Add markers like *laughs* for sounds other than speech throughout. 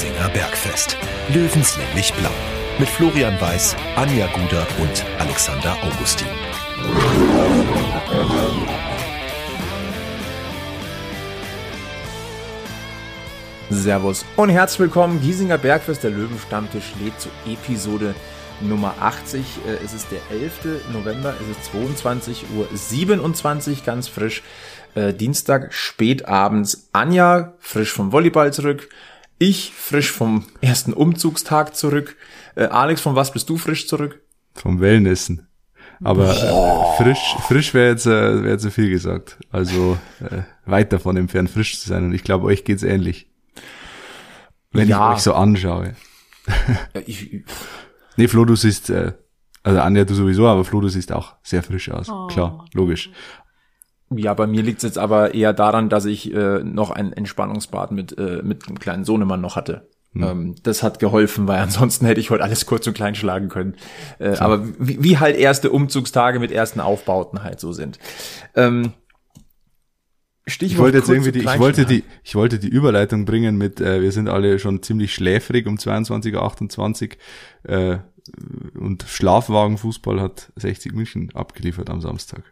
Giesinger Bergfest. Löwenslänglich blau. Mit Florian Weiß, Anja Guder und Alexander Augustin. Servus und herzlich willkommen. Giesinger Bergfest, der Löwenstammtisch lädt zu Episode Nummer 80. Äh, es ist der 11. November, es ist 22 Uhr 27, ganz frisch. Äh, Dienstag, spätabends. Anja, frisch vom Volleyball zurück. Ich, frisch vom ersten Umzugstag zurück. Äh, Alex, von was bist du frisch zurück? Vom Wellnessen. Aber äh, frisch, frisch wäre jetzt, äh, wär jetzt so viel gesagt. Also äh, weit davon entfernt, frisch zu sein. Und ich glaube, euch geht's ähnlich. Wenn ja. ich euch so anschaue. ich, nee, Flo, du siehst, äh, also Anja, du sowieso, aber Flo, du siehst auch sehr frisch aus. Oh. Klar, logisch. Ja, bei mir liegt es jetzt aber eher daran, dass ich äh, noch ein Entspannungsbad mit, äh, mit einem kleinen Sohnemann noch hatte. Hm. Ähm, das hat geholfen, weil ansonsten hätte ich heute alles kurz und klein schlagen können. Äh, aber wie, wie halt erste Umzugstage mit ersten Aufbauten halt so sind. Ähm, Stichwort ich wollte jetzt irgendwie die, ich wollte die, ich wollte die Überleitung bringen mit, äh, wir sind alle schon ziemlich schläfrig um 22.28 Uhr äh, und Schlafwagenfußball hat 60 München abgeliefert am Samstag.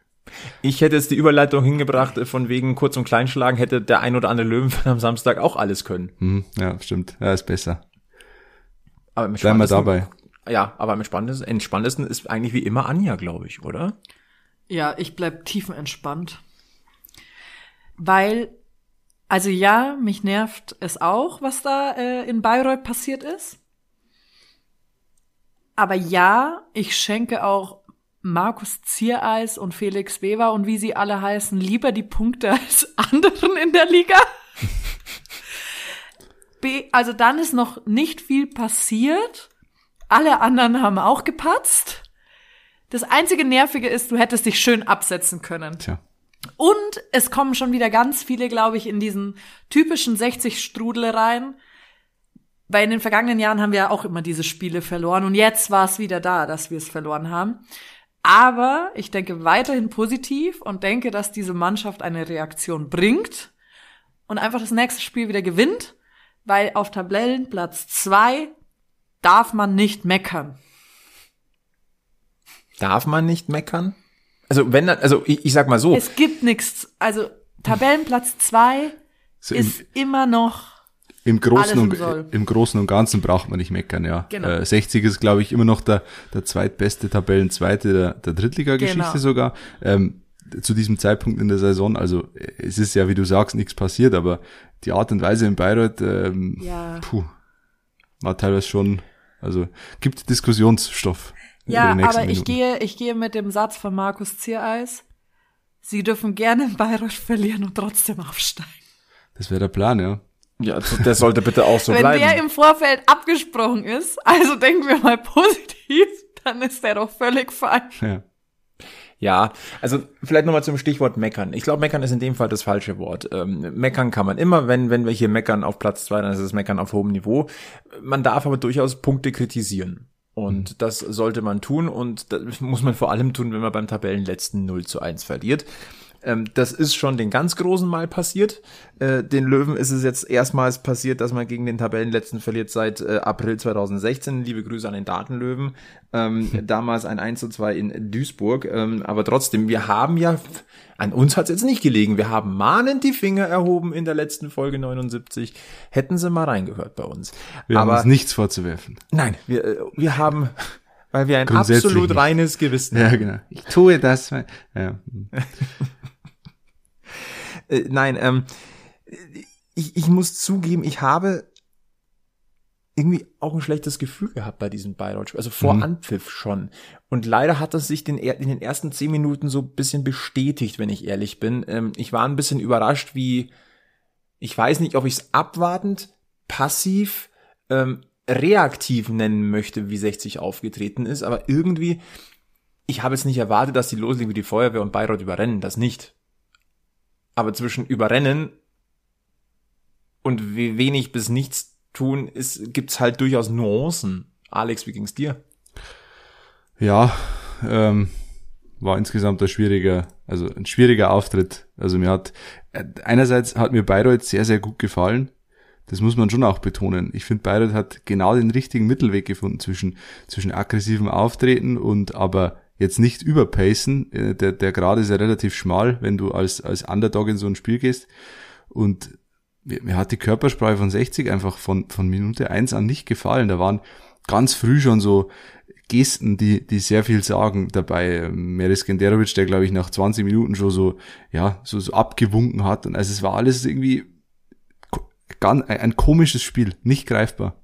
Ich hätte jetzt die Überleitung hingebracht, äh, von wegen kurz und kleinschlagen hätte der ein oder andere Löwenfan am Samstag auch alles können. Hm, ja, stimmt. Ja, ist besser. Aber Bleiben wir dabei. Ja, aber am entspanntesten, entspanntesten ist eigentlich wie immer Anja, glaube ich, oder? Ja, ich bleib tiefenentspannt. Weil, also ja, mich nervt es auch, was da äh, in Bayreuth passiert ist. Aber ja, ich schenke auch Markus Ziereis und Felix Weber und wie sie alle heißen, lieber die Punkte *laughs* als anderen in der Liga. B, also dann ist noch nicht viel passiert. Alle anderen haben auch gepatzt. Das einzige Nervige ist, du hättest dich schön absetzen können. Tja. Und es kommen schon wieder ganz viele, glaube ich, in diesen typischen 60 Strudel rein. Weil in den vergangenen Jahren haben wir ja auch immer diese Spiele verloren und jetzt war es wieder da, dass wir es verloren haben. Aber ich denke weiterhin positiv und denke, dass diese Mannschaft eine Reaktion bringt und einfach das nächste Spiel wieder gewinnt, weil auf Tabellenplatz zwei darf man nicht meckern. Darf man nicht meckern? Also wenn also ich, ich sag mal so. Es gibt nichts. Also Tabellenplatz zwei so ist immer noch im Großen, und, im Großen und Ganzen braucht man nicht meckern, ja. Genau. Äh, 60 ist, glaube ich, immer noch der, der zweitbeste Tabellenzweite der, der Drittliga-Geschichte genau. sogar. Ähm, zu diesem Zeitpunkt in der Saison, also es ist ja, wie du sagst, nichts passiert, aber die Art und Weise in Bayreuth, ähm, ja. puh, war teilweise schon, also gibt Diskussionsstoff. Ja, aber ich gehe, ich gehe mit dem Satz von Markus Ziereis. Sie dürfen gerne in Bayreuth verlieren und trotzdem aufsteigen. Das wäre der Plan, ja. Ja, der sollte bitte auch so Wenn bleiben. Wenn der im Vorfeld abgesprochen ist, also denken wir mal *laughs* positiv, dann ist der doch völlig fein. Ja. Ja, also vielleicht nochmal zum Stichwort meckern. Ich glaube, meckern ist in dem Fall das falsche Wort. Ähm, meckern kann man immer, wenn, wenn wir hier meckern auf Platz zwei, dann ist es meckern auf hohem Niveau. Man darf aber durchaus Punkte kritisieren. Und mhm. das sollte man tun und das muss man vor allem tun, wenn man beim Tabellenletzten 0 zu 1 verliert. Ähm, das ist schon den ganz Großen mal passiert. Äh, den Löwen ist es jetzt erstmals passiert, dass man gegen den Tabellenletzten verliert seit äh, April 2016. Liebe Grüße an den Datenlöwen. Ähm, *laughs* damals ein 1 zu 2 in Duisburg. Ähm, aber trotzdem, wir haben ja, an uns hat es jetzt nicht gelegen. Wir haben mahnend die Finger erhoben in der letzten Folge 79. Hätten sie mal reingehört bei uns. Wir aber, haben uns nichts vorzuwerfen. Nein, wir, äh, wir haben weil wir ein absolut reines Gewissen haben. Ja, genau. Ich tue das. Ja. *laughs* Äh, nein, ähm, ich, ich muss zugeben, ich habe irgendwie auch ein schlechtes Gefühl gehabt bei diesem Bayreuth, also vor mhm. Anpfiff schon. Und leider hat das sich den, in den ersten zehn Minuten so ein bisschen bestätigt, wenn ich ehrlich bin. Ähm, ich war ein bisschen überrascht, wie, ich weiß nicht, ob ich es abwartend, passiv, ähm, reaktiv nennen möchte, wie 60 aufgetreten ist, aber irgendwie, ich habe jetzt nicht erwartet, dass die loslegen wie die Feuerwehr und Bayreuth überrennen, das nicht. Aber zwischen überrennen und wenig bis nichts tun, ist, gibt's halt durchaus Nuancen. Alex, wie ging's dir? Ja, ähm, war insgesamt ein schwieriger, also ein schwieriger Auftritt. Also mir hat einerseits hat mir Bayreuth sehr sehr gut gefallen. Das muss man schon auch betonen. Ich finde, Bayreuth hat genau den richtigen Mittelweg gefunden zwischen, zwischen aggressivem Auftreten und aber jetzt nicht überpacen. Äh, der, der Grad ist ja relativ schmal, wenn du als, als Underdog in so ein Spiel gehst. Und mir, mir hat die Körpersprache von 60 einfach von, von Minute eins an nicht gefallen. Da waren ganz früh schon so Gesten, die, die sehr viel sagen dabei. Meris Genderovic, der glaube ich nach 20 Minuten schon so, ja, so, so abgewunken hat. Und also es war alles irgendwie ganz, ein komisches Spiel, nicht greifbar.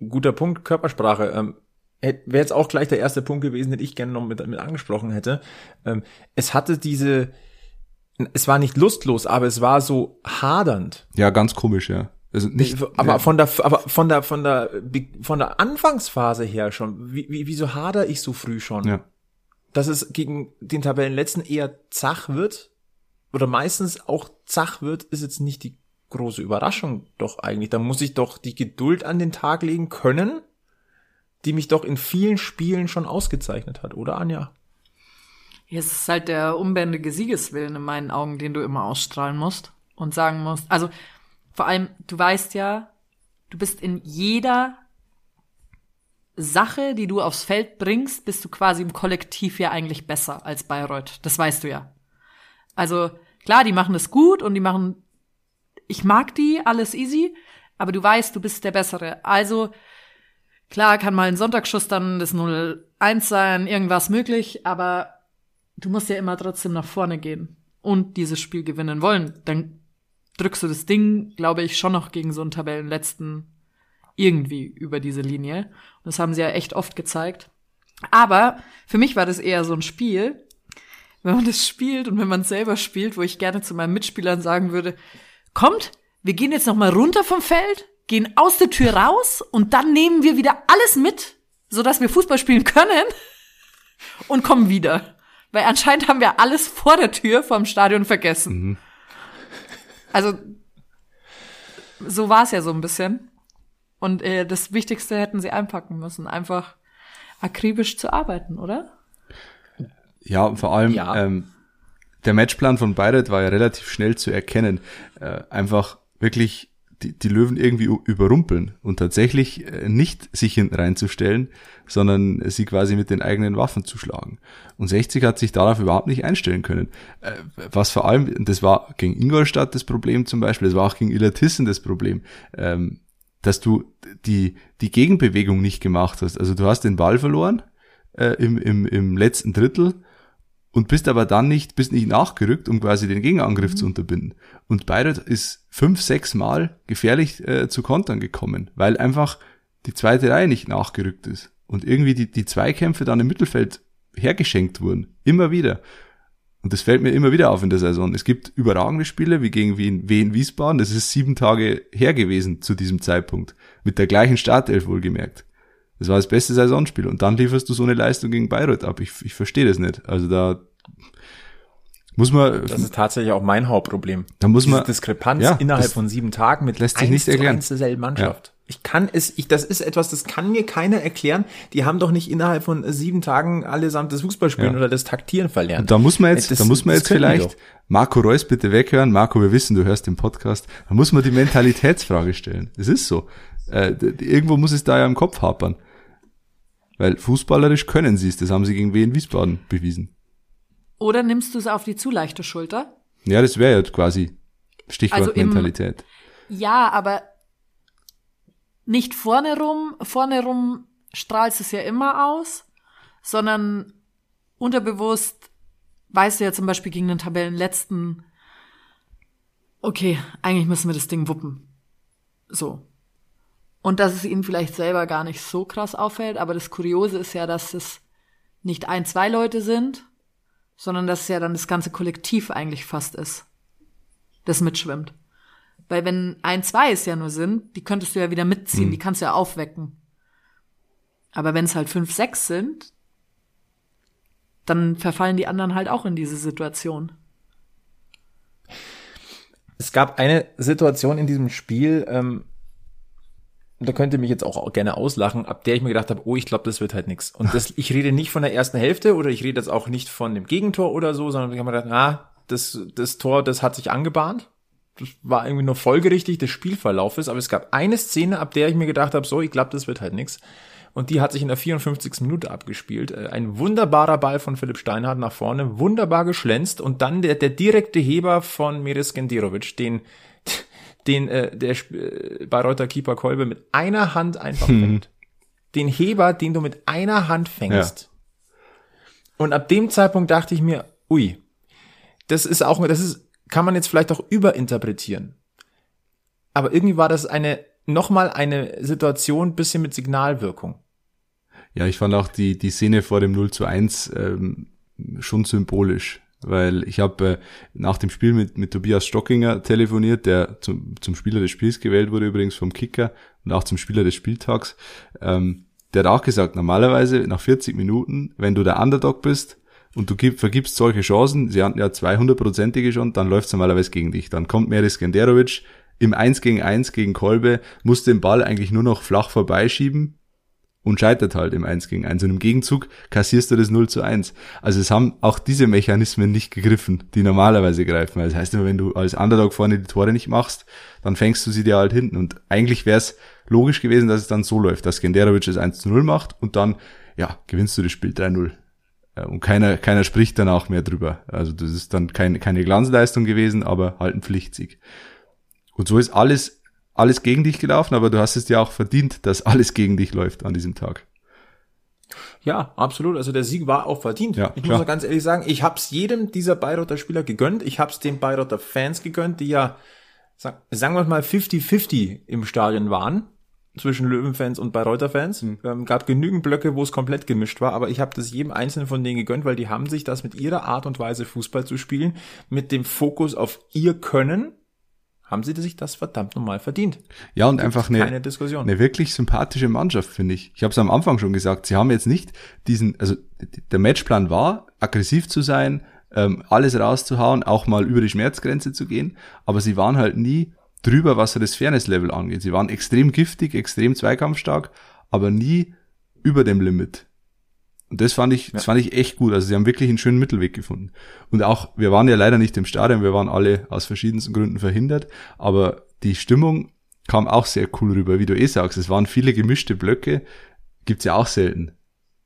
Guter Punkt, Körpersprache. Wäre jetzt auch gleich der erste Punkt gewesen, den ich gerne noch mit, mit angesprochen hätte. Ähm, es hatte diese, es war nicht lustlos, aber es war so hadernd. Ja, ganz komisch, ja. Also nicht, aber ja. von der, aber von der, von der, von der Anfangsphase her schon. Wie, wie, wieso hader ich so früh schon? Ja. Dass es gegen den Tabellenletzten eher zach wird oder meistens auch zach wird, ist jetzt nicht die große Überraschung doch eigentlich. Da muss ich doch die Geduld an den Tag legen können, die mich doch in vielen Spielen schon ausgezeichnet hat, oder Anja? Ja, es ist halt der unbändige Siegeswillen in meinen Augen, den du immer ausstrahlen musst und sagen musst. Also vor allem, du weißt ja, du bist in jeder Sache, die du aufs Feld bringst, bist du quasi im Kollektiv ja eigentlich besser als Bayreuth. Das weißt du ja. Also klar, die machen es gut und die machen, ich mag die, alles easy, aber du weißt, du bist der Bessere. Also klar kann mal ein Sonntagsschuss dann das 0-1 sein, irgendwas möglich, aber du musst ja immer trotzdem nach vorne gehen und dieses Spiel gewinnen wollen. Dann drückst du das Ding, glaube ich, schon noch gegen so einen Tabellenletzten irgendwie über diese Linie. Und das haben sie ja echt oft gezeigt. Aber für mich war das eher so ein Spiel, wenn man das spielt und wenn man es selber spielt, wo ich gerne zu meinen Mitspielern sagen würde, kommt, wir gehen jetzt noch mal runter vom Feld, gehen aus der Tür raus und dann nehmen wir wieder alles mit, so dass wir Fußball spielen können *laughs* und kommen wieder. Weil anscheinend haben wir alles vor der Tür vom Stadion vergessen. Mhm. Also so war es ja so ein bisschen. Und äh, das Wichtigste hätten sie einpacken müssen, einfach akribisch zu arbeiten, oder? Ja, vor allem ja. Ähm, der Matchplan von Bayreuth war ja relativ schnell zu erkennen. Äh, einfach wirklich die, die Löwen irgendwie überrumpeln und tatsächlich äh, nicht sich reinzustellen, sondern sie quasi mit den eigenen Waffen zu schlagen. Und 60 hat sich darauf überhaupt nicht einstellen können. Äh, was vor allem, das war gegen Ingolstadt das Problem zum Beispiel, das war auch gegen Illertissen das Problem, ähm, dass du die, die Gegenbewegung nicht gemacht hast. Also du hast den Ball verloren äh, im, im, im letzten Drittel und bist aber dann nicht, bist nicht nachgerückt, um quasi den Gegenangriff mhm. zu unterbinden. Und Bayreuth ist fünf, sechs Mal gefährlich äh, zu Kontern gekommen, weil einfach die zweite Reihe nicht nachgerückt ist und irgendwie die, die Zweikämpfe dann im Mittelfeld hergeschenkt wurden. Immer wieder. Und das fällt mir immer wieder auf in der Saison. Es gibt überragende Spiele, wie gegen Wien, Wien Wiesbaden. Das ist sieben Tage her gewesen zu diesem Zeitpunkt. Mit der gleichen Startelf wohlgemerkt. Das war das beste Saisonspiel. Und dann lieferst du so eine Leistung gegen Bayreuth ab. Ich, ich verstehe das nicht. Also da muss man. Das ist tatsächlich auch mein Hauptproblem. Da muss Diese man. Diskrepanz ja, innerhalb von sieben Tagen mit lässt sich nicht erklären. derselben Mannschaft. Ja. Ich kann es, ich, das ist etwas, das kann mir keiner erklären. Die haben doch nicht innerhalb von sieben Tagen allesamt das Fußballspielen ja. oder das Taktieren verlernt. Und da muss man jetzt, das, da muss man jetzt vielleicht Marco Reus bitte weghören. Marco, wir wissen, du hörst den Podcast. Da muss man die Mentalitätsfrage stellen. Es ist so. Äh, irgendwo muss es da ja im Kopf hapern. Weil fußballerisch können sie es, das haben sie gegen Wien Wiesbaden bewiesen. Oder nimmst du es auf die zu leichte Schulter? Ja, das wäre ja quasi Stichwort also im, Mentalität. Ja, aber nicht vorne rum, vorne rum strahlst es ja immer aus, sondern unterbewusst weißt du ja zum Beispiel gegen den Tabellenletzten, okay, eigentlich müssen wir das Ding wuppen. So. Und dass es ihnen vielleicht selber gar nicht so krass auffällt, aber das Kuriose ist ja, dass es nicht ein, zwei Leute sind, sondern dass es ja dann das ganze Kollektiv eigentlich fast ist, das mitschwimmt. Weil wenn ein, zwei es ja nur sind, die könntest du ja wieder mitziehen, mhm. die kannst du ja aufwecken. Aber wenn es halt fünf, sechs sind, dann verfallen die anderen halt auch in diese Situation. Es gab eine Situation in diesem Spiel, ähm, da könnte mich jetzt auch gerne auslachen, ab der ich mir gedacht habe, oh, ich glaube, das wird halt nix. Und das, ich rede nicht von der ersten Hälfte oder ich rede jetzt auch nicht von dem Gegentor oder so, sondern ich habe mir gedacht, ah, das, das Tor, das hat sich angebahnt. das war irgendwie nur folgerichtig des Spielverlaufes, aber es gab eine Szene, ab der ich mir gedacht habe, so, ich glaube, das wird halt nix. Und die hat sich in der 54. Minute abgespielt. Äh, ein wunderbarer Ball von Philipp Steinhardt nach vorne, wunderbar geschlänzt und dann der, der direkte Heber von Miris Gendirovic, den, den äh, der äh, Bayreuther Keeper Kolbe mit einer Hand einfach hm. fängt. Den Heber, den du mit einer Hand fängst. Ja. Und ab dem Zeitpunkt dachte ich mir, ui, das ist auch, das ist, kann man jetzt vielleicht auch überinterpretieren. Aber irgendwie war das eine, nochmal eine Situation bisschen mit Signalwirkung. Ja, ich fand auch die, die Szene vor dem 0 zu 1 ähm, schon symbolisch, weil ich habe äh, nach dem Spiel mit, mit Tobias Stockinger telefoniert, der zum, zum Spieler des Spiels gewählt wurde übrigens vom Kicker und auch zum Spieler des Spieltags. Ähm, der hat auch gesagt, normalerweise nach 40 Minuten, wenn du der Underdog bist und du gib, vergibst solche Chancen, sie hatten ja 200-prozentige schon, dann läuft es normalerweise gegen dich. Dann kommt Meris Genderovic im 1 gegen 1 gegen Kolbe, muss den Ball eigentlich nur noch flach vorbeischieben und scheitert halt im 1 gegen 1. Und im Gegenzug kassierst du das 0 zu 1. Also es haben auch diese Mechanismen nicht gegriffen, die normalerweise greifen. Das heißt immer, wenn du als Underdog vorne die Tore nicht machst, dann fängst du sie dir halt hinten. Und eigentlich wäre es logisch gewesen, dass es dann so läuft, dass Genderovic das 1 zu 0 macht und dann, ja, gewinnst du das Spiel 3-0. Und keiner, keiner spricht dann auch mehr drüber. Also das ist dann kein, keine Glanzleistung gewesen, aber halt ein Pflichtsieg. Und so ist alles alles gegen dich gelaufen, aber du hast es dir auch verdient, dass alles gegen dich läuft an diesem Tag. Ja, absolut. Also der Sieg war auch verdient. Ja, ich klar. muss ganz ehrlich sagen, ich hab's jedem dieser Bayreuther Spieler gegönnt. Ich hab's den Bayreuther Fans gegönnt, die ja, sagen wir mal, 50-50 im Stadion waren zwischen Löwenfans und Bayreuther Fans. Mhm. Ähm, gab genügend Blöcke, wo es komplett gemischt war, aber ich habe das jedem einzelnen von denen gegönnt, weil die haben sich das mit ihrer Art und Weise Fußball zu spielen, mit dem Fokus auf ihr Können haben sie sich das verdammt normal verdient. Ja, und einfach eine, keine Diskussion. eine wirklich sympathische Mannschaft, finde ich. Ich habe es am Anfang schon gesagt, sie haben jetzt nicht diesen, also der Matchplan war, aggressiv zu sein, ähm, alles rauszuhauen, auch mal über die Schmerzgrenze zu gehen, aber sie waren halt nie drüber, was das Fairness-Level angeht. Sie waren extrem giftig, extrem zweikampfstark, aber nie über dem Limit. Und das fand ich, ja. das fand ich echt gut. Also sie haben wirklich einen schönen Mittelweg gefunden. Und auch, wir waren ja leider nicht im Stadion, wir waren alle aus verschiedensten Gründen verhindert, aber die Stimmung kam auch sehr cool rüber, wie du eh sagst. Es waren viele gemischte Blöcke, gibt's ja auch selten,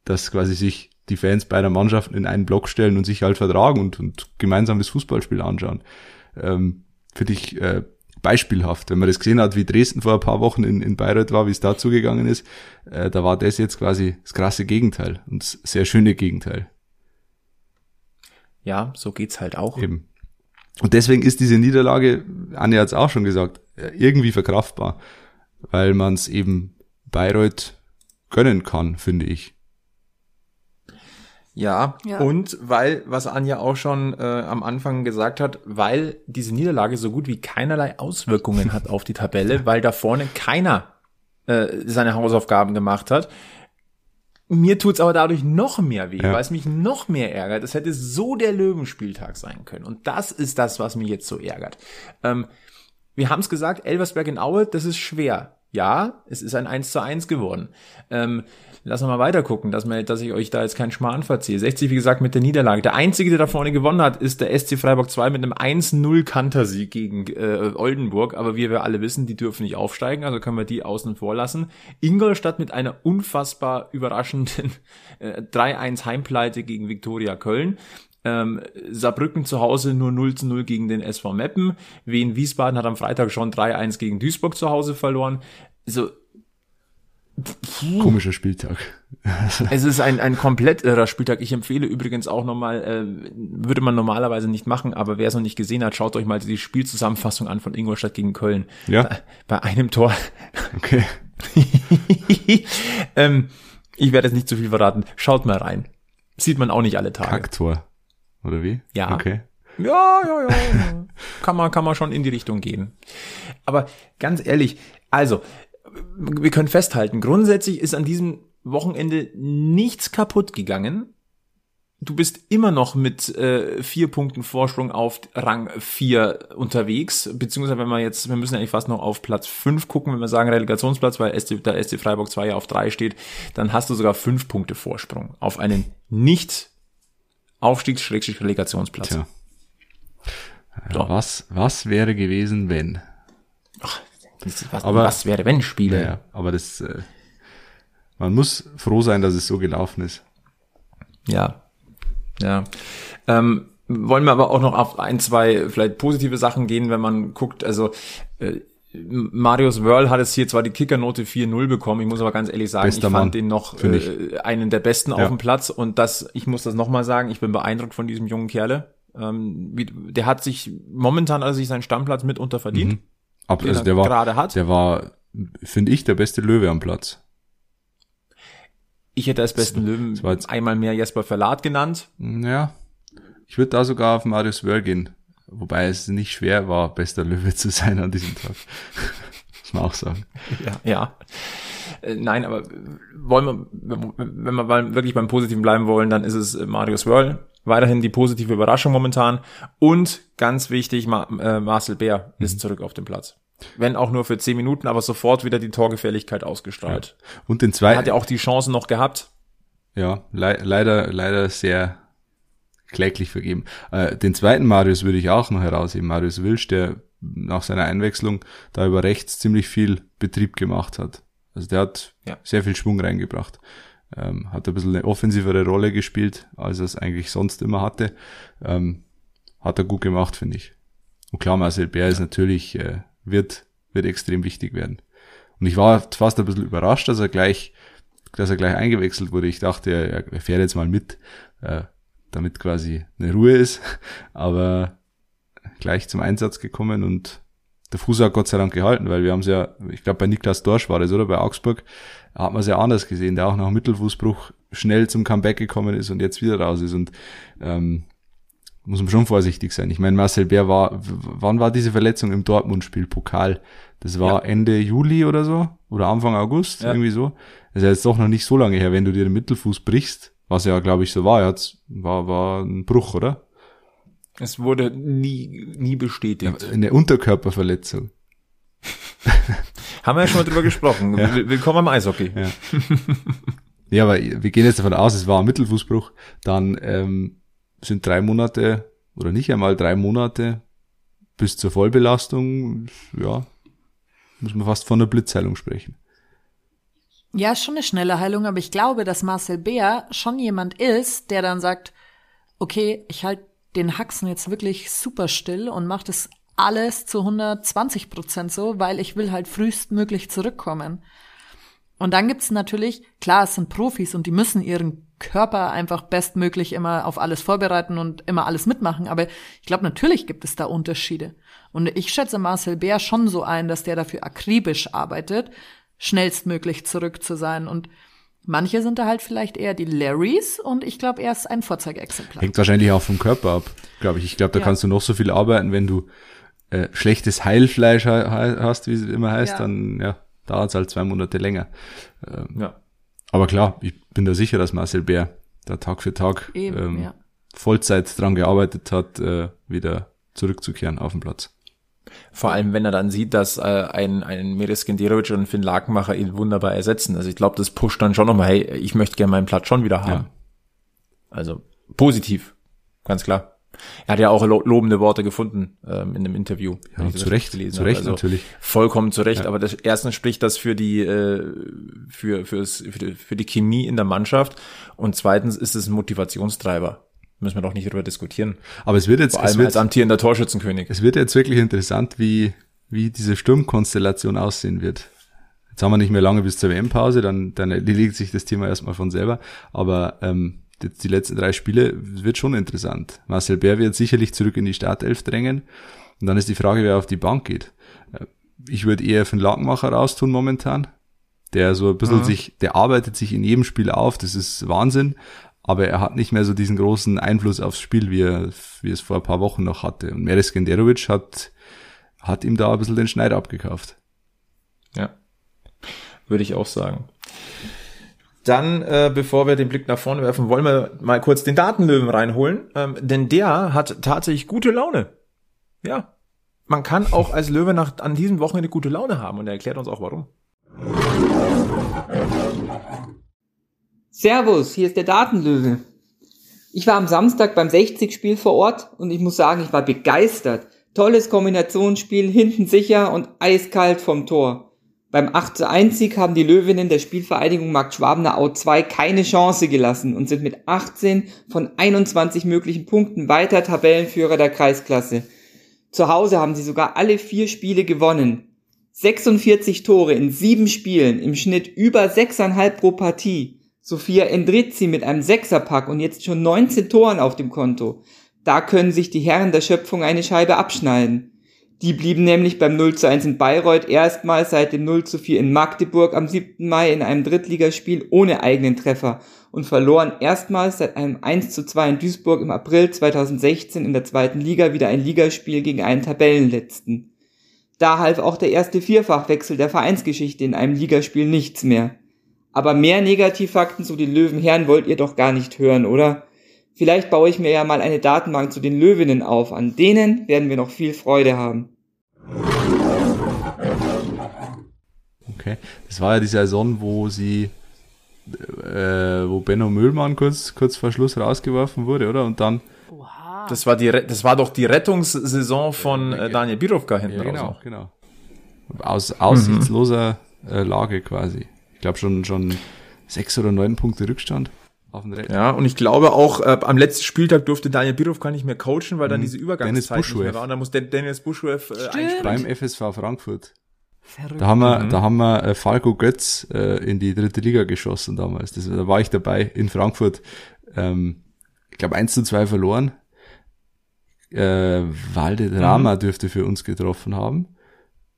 dass quasi sich die Fans beider Mannschaften in einen Block stellen und sich halt vertragen und, und gemeinsam das Fußballspiel anschauen. Ähm, für dich äh, beispielhaft. Wenn man das gesehen hat, wie Dresden vor ein paar Wochen in, in Bayreuth war, wie es da zugegangen ist, äh, da war das jetzt quasi das krasse Gegenteil und das sehr schöne Gegenteil. Ja, so geht's halt auch. Eben. Und deswegen ist diese Niederlage, Anja hat es auch schon gesagt, äh, irgendwie verkraftbar, weil man es eben Bayreuth gönnen kann, finde ich. Ja, ja, und weil, was Anja auch schon äh, am Anfang gesagt hat, weil diese Niederlage so gut wie keinerlei Auswirkungen hat auf die Tabelle, *laughs* weil da vorne keiner äh, seine Hausaufgaben gemacht hat. Mir tut's aber dadurch noch mehr weh, ja. weil es mich noch mehr ärgert. Es hätte so der Löwenspieltag sein können. Und das ist das, was mich jetzt so ärgert. Ähm, wir haben es gesagt, Elversberg in Aue, das ist schwer. Ja, es ist ein 1 zu 1 geworden. Ähm, lass uns mal weiter gucken, dass, man, dass ich euch da jetzt keinen Schmarrn verziehe. 60, wie gesagt, mit der Niederlage. Der einzige, der da vorne gewonnen hat, ist der SC Freiburg 2 mit einem 1-0 Kantersieg gegen äh, Oldenburg. Aber wie wir alle wissen, die dürfen nicht aufsteigen, also können wir die außen vor lassen. Ingolstadt mit einer unfassbar überraschenden *laughs* äh, 3-1 Heimpleite gegen Viktoria Köln. Ähm, Saarbrücken zu Hause nur 0 zu 0 gegen den SV Meppen. Wien Wiesbaden hat am Freitag schon 3-1 gegen Duisburg zu Hause verloren. So, Puh. Komischer Spieltag. *laughs* es ist ein, ein komplett irrer Spieltag. Ich empfehle übrigens auch nochmal, äh, würde man normalerweise nicht machen, aber wer es noch nicht gesehen hat, schaut euch mal die Spielzusammenfassung an von Ingolstadt gegen Köln. Ja. Bei, bei einem Tor. Okay. *laughs* ähm, ich werde jetzt nicht zu viel verraten. Schaut mal rein. Sieht man auch nicht alle Tage. Kacktor. Oder wie? Ja. Okay. Ja, ja, ja. kann man, kann man schon in die Richtung gehen. Aber ganz ehrlich, also, wir können festhalten, grundsätzlich ist an diesem Wochenende nichts kaputt gegangen. Du bist immer noch mit äh, vier Punkten Vorsprung auf Rang vier unterwegs, beziehungsweise wenn wir jetzt, wir müssen eigentlich fast noch auf Platz fünf gucken, wenn wir sagen Relegationsplatz, weil SC, der SC Freiburg 2 ja auf drei steht, dann hast du sogar fünf Punkte Vorsprung auf einen nicht Aufstiegs-Relegationsplatz. Tja. Ja, was, was wäre gewesen, wenn? Ach, was, aber, was wäre, wenn Spiele? Ja, aber das, äh, man muss froh sein, dass es so gelaufen ist. Ja, ja. Ähm, wollen wir aber auch noch auf ein, zwei vielleicht positive Sachen gehen, wenn man guckt, also äh, Marius Wörl hat jetzt hier zwar die Kickernote 4-0 bekommen, ich muss aber ganz ehrlich sagen, Bester ich fand Mann, den noch äh, einen der besten ja. auf dem Platz und das, ich muss das nochmal sagen, ich bin beeindruckt von diesem jungen Kerle. Ähm, wie, der hat sich momentan also sich seinen Stammplatz mitunter verdient. Mhm. Ab, also der war, gerade hat. Der war, finde ich, der beste Löwe am Platz. Ich hätte als besten Löwen einmal mehr Jesper Verlat genannt. Ja. Ich würde da sogar auf Marius Wörl gehen. Wobei es nicht schwer war, bester Löwe zu sein an diesem Tag. *laughs* Muss man auch sagen. Ja, ja. Äh, nein, aber wollen wir, wenn wir wirklich beim Positiven bleiben wollen, dann ist es äh, Marius Wörl. Weiterhin die positive Überraschung momentan. Und ganz wichtig, äh, Marcel Bär mhm. ist zurück auf dem Platz. Wenn auch nur für zehn Minuten, aber sofort wieder die Torgefährlichkeit ausgestrahlt. Ja. Und den zweiten. Er hat ja auch die Chancen noch gehabt. Ja, le leider, leider sehr kläglich vergeben. Äh, den zweiten Marius würde ich auch noch herausheben. Marius Wilsch, der nach seiner Einwechslung da über rechts ziemlich viel Betrieb gemacht hat. Also der hat ja. sehr viel Schwung reingebracht. Ähm, hat ein bisschen eine offensivere Rolle gespielt, als er es eigentlich sonst immer hatte. Ähm, hat er gut gemacht, finde ich. Und klar, Marcel Bär ist natürlich, äh, wird, wird extrem wichtig werden. Und ich war fast ein bisschen überrascht, dass er gleich, dass er gleich eingewechselt wurde. Ich dachte, er, er fährt jetzt mal mit. Äh, damit quasi eine Ruhe ist, *laughs* aber gleich zum Einsatz gekommen und der Fuß hat Gott sei Dank gehalten, weil wir haben es ja, ich glaube bei Niklas Dorsch war das, oder? Bei Augsburg hat man es ja anders gesehen, der auch nach Mittelfußbruch schnell zum Comeback gekommen ist und jetzt wieder raus ist und ähm, muss man schon vorsichtig sein. Ich meine, Marcel Bär war, wann war diese Verletzung im Dortmund-Spiel Pokal? Das war ja. Ende Juli oder so oder Anfang August, ja. irgendwie so. Das ist ja jetzt doch noch nicht so lange her, wenn du dir den Mittelfuß brichst, was ja, glaube ich, so war. Er war, war ein Bruch, oder? Es wurde nie, nie bestätigt. Eine Unterkörperverletzung. Haben wir ja schon mal drüber gesprochen. Ja. Willkommen am Eishockey. Ja. ja, aber wir gehen jetzt davon aus, es war ein Mittelfußbruch. Dann ähm, sind drei Monate oder nicht einmal drei Monate bis zur Vollbelastung. Ja, muss man fast von einer Blitzheilung sprechen. Ja, schon eine schnelle Heilung, aber ich glaube, dass Marcel Bär schon jemand ist, der dann sagt, okay, ich halte den Haxen jetzt wirklich super still und mache das alles zu 120 Prozent so, weil ich will halt frühestmöglich zurückkommen. Und dann gibt's natürlich, klar, es sind Profis und die müssen ihren Körper einfach bestmöglich immer auf alles vorbereiten und immer alles mitmachen. Aber ich glaube, natürlich gibt es da Unterschiede. Und ich schätze Marcel Bär schon so ein, dass der dafür akribisch arbeitet, schnellstmöglich zurück zu sein. Und manche sind da halt vielleicht eher die Larrys und ich glaube, er ist ein Vorzeigeexemplar. Hängt wahrscheinlich auch vom Körper ab, glaube ich. Ich glaube, da ja. kannst du noch so viel arbeiten, wenn du äh, schlechtes Heilfleisch hast, wie es immer heißt, ja. dann ja, dauert es halt zwei Monate länger. Ähm, ja. Aber klar, ich bin da sicher, dass Marcel Bär da Tag für Tag Eben, ähm, ja. Vollzeit dran gearbeitet hat, äh, wieder zurückzukehren auf den Platz. Vor allem, wenn er dann sieht, dass äh, ein, ein Miris Gendirovic und Finn Lakenmacher ihn wunderbar ersetzen. Also ich glaube, das pusht dann schon nochmal, hey, ich möchte gerne meinen Platz schon wieder haben. Ja. Also positiv, ganz klar. Er hat ja auch lobende Worte gefunden ähm, in einem Interview. Ja, zu Recht, zu Recht also natürlich. Vollkommen zu Recht. Ja. Aber das, erstens spricht das für die äh, für fürs, für die, für die Chemie in der Mannschaft und zweitens ist es ein Motivationstreiber müssen wir doch nicht darüber diskutieren. Aber es wird jetzt, Vor allem es wird, als amtierender Torschützenkönig. Es wird jetzt wirklich interessant, wie, wie diese Sturmkonstellation aussehen wird. Jetzt haben wir nicht mehr lange bis zur WM-Pause, dann, dann erledigt sich das Thema erstmal von selber. Aber ähm, jetzt die letzten drei Spiele wird schon interessant. Marcel Bär wird sicherlich zurück in die Startelf drängen. Und dann ist die Frage, wer auf die Bank geht. Äh, ich würde eher für den Lagenmacher raustun momentan. Der so ein bisschen mhm. sich, der arbeitet sich in jedem Spiel auf, das ist Wahnsinn aber er hat nicht mehr so diesen großen Einfluss aufs Spiel, wie er, wie es vor ein paar Wochen noch hatte. Und Meres Genderovic hat, hat ihm da ein bisschen den Schneid abgekauft. Ja, würde ich auch sagen. Dann, äh, bevor wir den Blick nach vorne werfen, wollen wir mal kurz den Datenlöwen reinholen, ähm, denn der hat tatsächlich gute Laune. Ja, man kann auch als Löwe nach, an diesem Wochenende gute Laune haben und er erklärt uns auch warum. Servus, hier ist der Datenlöwe. Ich war am Samstag beim 60-Spiel vor Ort und ich muss sagen, ich war begeistert. Tolles Kombinationsspiel, hinten sicher und eiskalt vom Tor. Beim 8 zu 1 Sieg haben die Löwinnen der Spielvereinigung Markt Schwabener Au 2 keine Chance gelassen und sind mit 18 von 21 möglichen Punkten weiter Tabellenführer der Kreisklasse. Zu Hause haben sie sogar alle vier Spiele gewonnen. 46 Tore in sieben Spielen, im Schnitt über 6,5 pro Partie. Sophia Endrizzi mit einem Sechserpack und jetzt schon 19 Toren auf dem Konto. Da können sich die Herren der Schöpfung eine Scheibe abschneiden. Die blieben nämlich beim 0 zu 1 in Bayreuth erstmals seit dem 0 zu 4 in Magdeburg am 7. Mai in einem Drittligaspiel ohne eigenen Treffer und verloren erstmals seit einem 1 zu 2 in Duisburg im April 2016 in der zweiten Liga wieder ein Ligaspiel gegen einen Tabellenletzten. Da half auch der erste Vierfachwechsel der Vereinsgeschichte in einem Ligaspiel nichts mehr. Aber mehr Negativfakten zu den Löwenherren wollt ihr doch gar nicht hören, oder? Vielleicht baue ich mir ja mal eine Datenbank zu den Löwinnen auf. An denen werden wir noch viel Freude haben. Okay, das war ja die Saison, wo sie, äh, wo Benno Müllmann kurz, kurz vor Schluss rausgeworfen wurde, oder? Und dann. Das war die, das war doch die Rettungssaison von äh, Daniel Birovka hinten ja, genau, raus. Genau, Aus aussichtsloser äh, Lage quasi. Ich glaube schon, schon sechs oder neun Punkte Rückstand. Ja, und ich glaube auch, äh, am letzten Spieltag durfte Daniel Birovka nicht mehr coachen, weil dann mhm. diese Übergangszeit nicht mehr war. Und dann muss Dennis Buschwev äh, einspringen. Beim FSV Frankfurt. Verrückt. Da haben wir, mhm. da haben wir äh, Falco Götz äh, in die dritte Liga geschossen damals. Das, da war ich dabei in Frankfurt. Ähm, ich glaube 1 zu 2 verloren. Äh, Walde Drama mhm. dürfte für uns getroffen haben.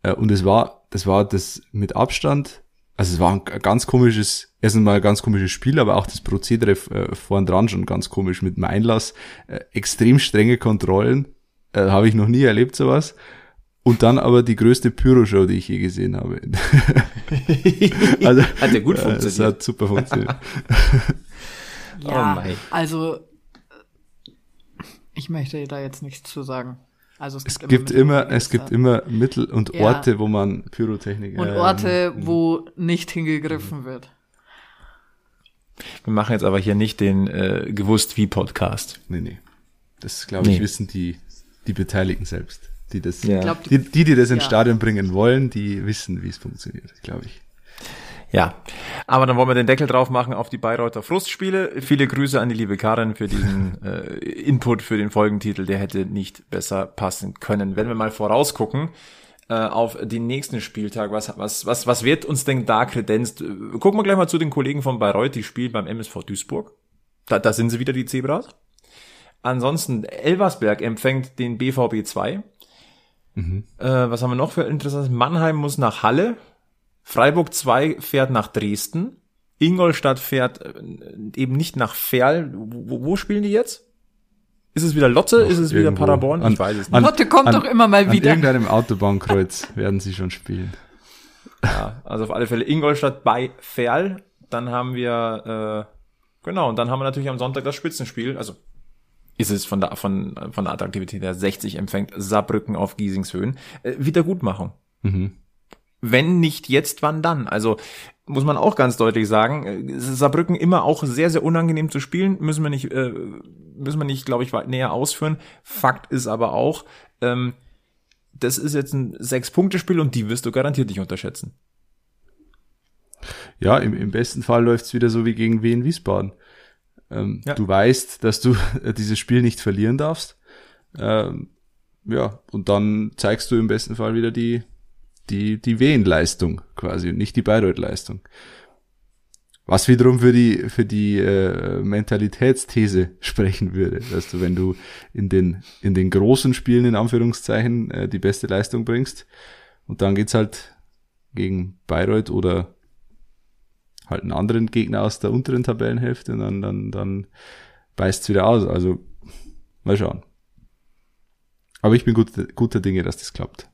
Äh, und es war, das war das mit Abstand also es war ein ganz komisches, erstens mal ein ganz komisches Spiel, aber auch das Prozedere äh, vorn dran schon ganz komisch mit dem Einlass. Äh, extrem strenge Kontrollen, äh, habe ich noch nie erlebt sowas. Und dann aber die größte Pyroshow, die ich je gesehen habe. *laughs* also, hat ja gut funktioniert. Das hat super funktioniert. ja, oh also ich möchte da jetzt nichts zu sagen. Also es gibt, es gibt immer, immer es gibt immer Mittel und ja. Orte, wo man Pyrotechnik und Orte, ähm, wo nicht hingegriffen wird. Wir machen jetzt aber hier nicht den äh, gewusst wie Podcast. Nee, nee. Das glaube ich nee. wissen die die Beteiligten selbst, die das ja. die, die die das ins ja. Stadion bringen wollen, die wissen, wie es funktioniert, glaube ich. Ja, aber dann wollen wir den Deckel drauf machen auf die Bayreuther Frustspiele. Viele Grüße an die liebe Karin für diesen *laughs* äh, Input für den Folgentitel. Der hätte nicht besser passen können. Wenn wir mal vorausgucken äh, auf den nächsten Spieltag, was, was, was, was wird uns denn da kredenzt? Gucken wir gleich mal zu den Kollegen von Bayreuth, die spielen beim MSV Duisburg. Da, da sind sie wieder, die Zebras. Ansonsten, Elversberg empfängt den BVB 2. Mhm. Äh, was haben wir noch für interessantes? Mannheim muss nach Halle Freiburg 2 fährt nach Dresden. Ingolstadt fährt äh, eben nicht nach Ferl. Wo, wo spielen die jetzt? Ist es wieder Lotte? Noch ist es wieder Paderborn? An, ich weiß es nicht. Lotte kommt an, doch immer mal wieder. An irgendeinem Autobahnkreuz werden sie schon spielen. Ja, also auf alle Fälle Ingolstadt bei Ferl. Dann haben wir, äh, genau, und dann haben wir natürlich am Sonntag das Spitzenspiel. Also ist es von der, von, von der Attraktivität der 60 empfängt Saarbrücken auf Giesingshöhen. Äh, Wiedergutmachung. Mhm wenn nicht jetzt, wann dann? Also muss man auch ganz deutlich sagen, äh, Saarbrücken immer auch sehr, sehr unangenehm zu spielen, müssen wir nicht, äh, müssen wir nicht, glaube ich, näher ausführen. Fakt ist aber auch, ähm, das ist jetzt ein Sechs-Punkte-Spiel und die wirst du garantiert nicht unterschätzen. Ja, im, im besten Fall läuft's wieder so wie gegen Wien Wiesbaden. Ähm, ja. Du weißt, dass du *laughs* dieses Spiel nicht verlieren darfst. Ähm, ja, und dann zeigst du im besten Fall wieder die, die, die Wehenleistung quasi und nicht die Bayreuth-Leistung. Was wiederum für die, für die äh, Mentalitätsthese sprechen würde, dass du, wenn du in den, in den großen Spielen in Anführungszeichen äh, die beste Leistung bringst und dann geht's halt gegen Bayreuth oder halt einen anderen Gegner aus der unteren Tabellenhälfte und dann, dann, dann beißt's wieder aus. Also mal schauen. Aber ich bin guter, guter Dinge, dass das klappt.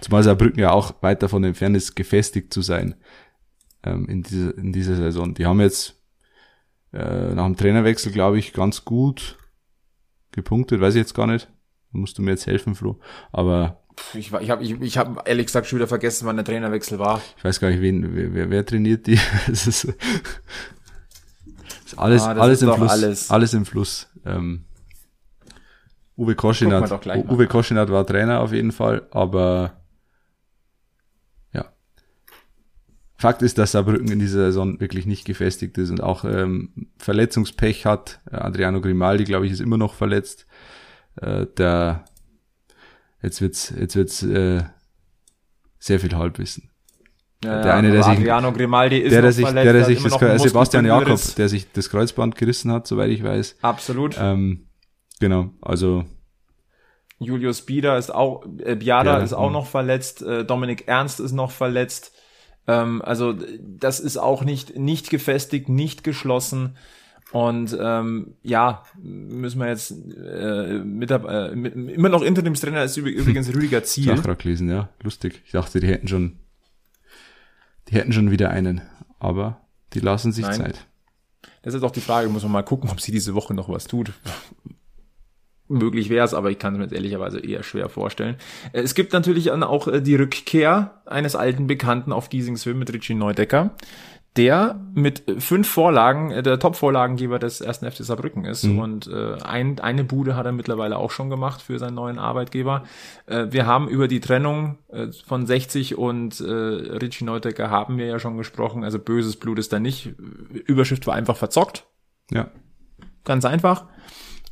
Zumal Saarbrücken ja auch weit davon entfernt ist, gefestigt zu sein ähm, in, dieser, in dieser Saison. Die haben jetzt äh, nach dem Trainerwechsel, glaube ich, ganz gut gepunktet, weiß ich jetzt gar nicht. Da musst du mir jetzt helfen, Flo. Aber ich, ich habe ich, ich hab ehrlich gesagt schon wieder vergessen, wann der Trainerwechsel war. Ich weiß gar nicht, wen, wer, wer, wer trainiert die. *laughs* das ist, alles, ah, alles im Fluss. Alles. alles im Fluss. Ähm, Uwe Koschinat, Uwe Koschinat war Trainer auf jeden Fall, aber ja. Fakt ist, dass Saarbrücken in dieser Saison wirklich nicht gefestigt ist und auch ähm, Verletzungspech hat. Adriano Grimaldi, glaube ich, ist immer noch verletzt. Äh, der jetzt wird's, jetzt wird's äh, sehr viel Halbwissen. Ja, der eine, der sich, Adriano Grimaldi ist der, der sich, verletzt, der, der sich das, Sebastian Jakob, der sich das Kreuzband gerissen hat, soweit ich weiß. Absolut. Ähm, genau, also. Julius Bieder ist auch, äh, Biada ja, ist auch noch verletzt, äh, Dominik Ernst ist noch verletzt. Ähm, also, das ist auch nicht, nicht gefestigt, nicht geschlossen. Und ähm, ja, müssen wir jetzt äh, mit, äh, mit, immer noch Interimstrainer ist übrigens *laughs* Rüdiger Ziel. Sachrak lesen, ja, lustig. Ich dachte, die hätten schon die hätten schon wieder einen, aber die lassen sich Nein. Zeit. Das ist auch die Frage, muss man mal gucken, ob sie diese Woche noch was tut. Möglich wäre es, aber ich kann es mir jetzt ehrlicherweise eher schwer vorstellen. Äh, es gibt natürlich auch äh, die Rückkehr eines alten Bekannten auf Giesingshöhe mit Richie Neudecker der mit fünf Vorlagen äh, der Top-Vorlagengeber des ersten FC Saarbrücken ist. Mhm. Und äh, ein, eine Bude hat er mittlerweile auch schon gemacht für seinen neuen Arbeitgeber. Äh, wir haben über die Trennung äh, von 60 und äh, Richie Neudecker haben wir ja schon gesprochen. Also böses Blut ist da nicht. Überschrift war einfach verzockt. Ja. Ganz einfach.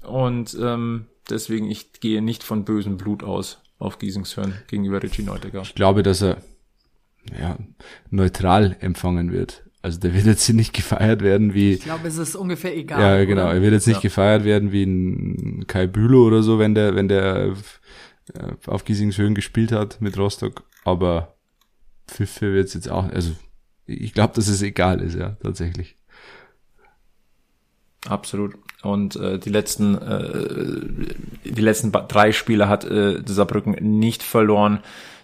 Und ähm, deswegen, ich gehe nicht von bösem Blut aus auf Giesingshörn gegenüber Richie Neudecker. Ich glaube, dass er ja, neutral empfangen wird. Also der wird jetzt nicht gefeiert werden wie. Ich glaube, es ist ungefähr egal. Ja, genau. Oder? Er wird jetzt nicht ja. gefeiert werden wie ein Kai Bülow oder so, wenn der, wenn der äh, auf Giesingshöhen gespielt hat mit Rostock. Aber Pfiffe wird es jetzt auch. Also ich glaube, dass es egal ist, ja, tatsächlich. Absolut. Und äh, die letzten äh, die letzten drei Spiele hat äh, Saarbrücken nicht verloren.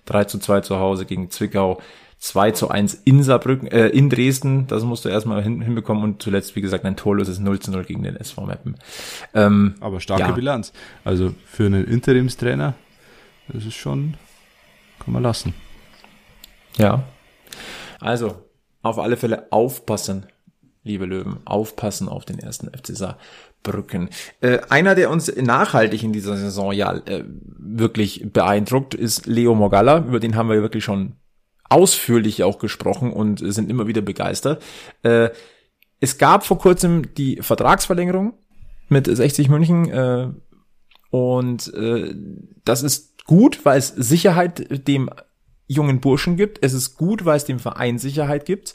3 zu 2 zu Hause gegen Zwickau. 2 zu 1 in Saarbrücken, äh, in Dresden, das musst du erstmal hin, hinbekommen und zuletzt, wie gesagt, ein torloses 0 zu 0 gegen den SV Meppen. Ähm, Aber starke ja. Bilanz. Also für einen Interimstrainer, das ist schon, kann man lassen. Ja. Also, auf alle Fälle aufpassen, liebe Löwen, aufpassen auf den ersten FC Saarbrücken. Äh, einer, der uns nachhaltig in dieser Saison ja äh, wirklich beeindruckt, ist Leo Morgalla. Über den haben wir wirklich schon ausführlich auch gesprochen und sind immer wieder begeistert. Äh, es gab vor kurzem die Vertragsverlängerung mit 60 München äh, und äh, das ist gut, weil es Sicherheit dem jungen Burschen gibt. Es ist gut, weil es dem Verein Sicherheit gibt.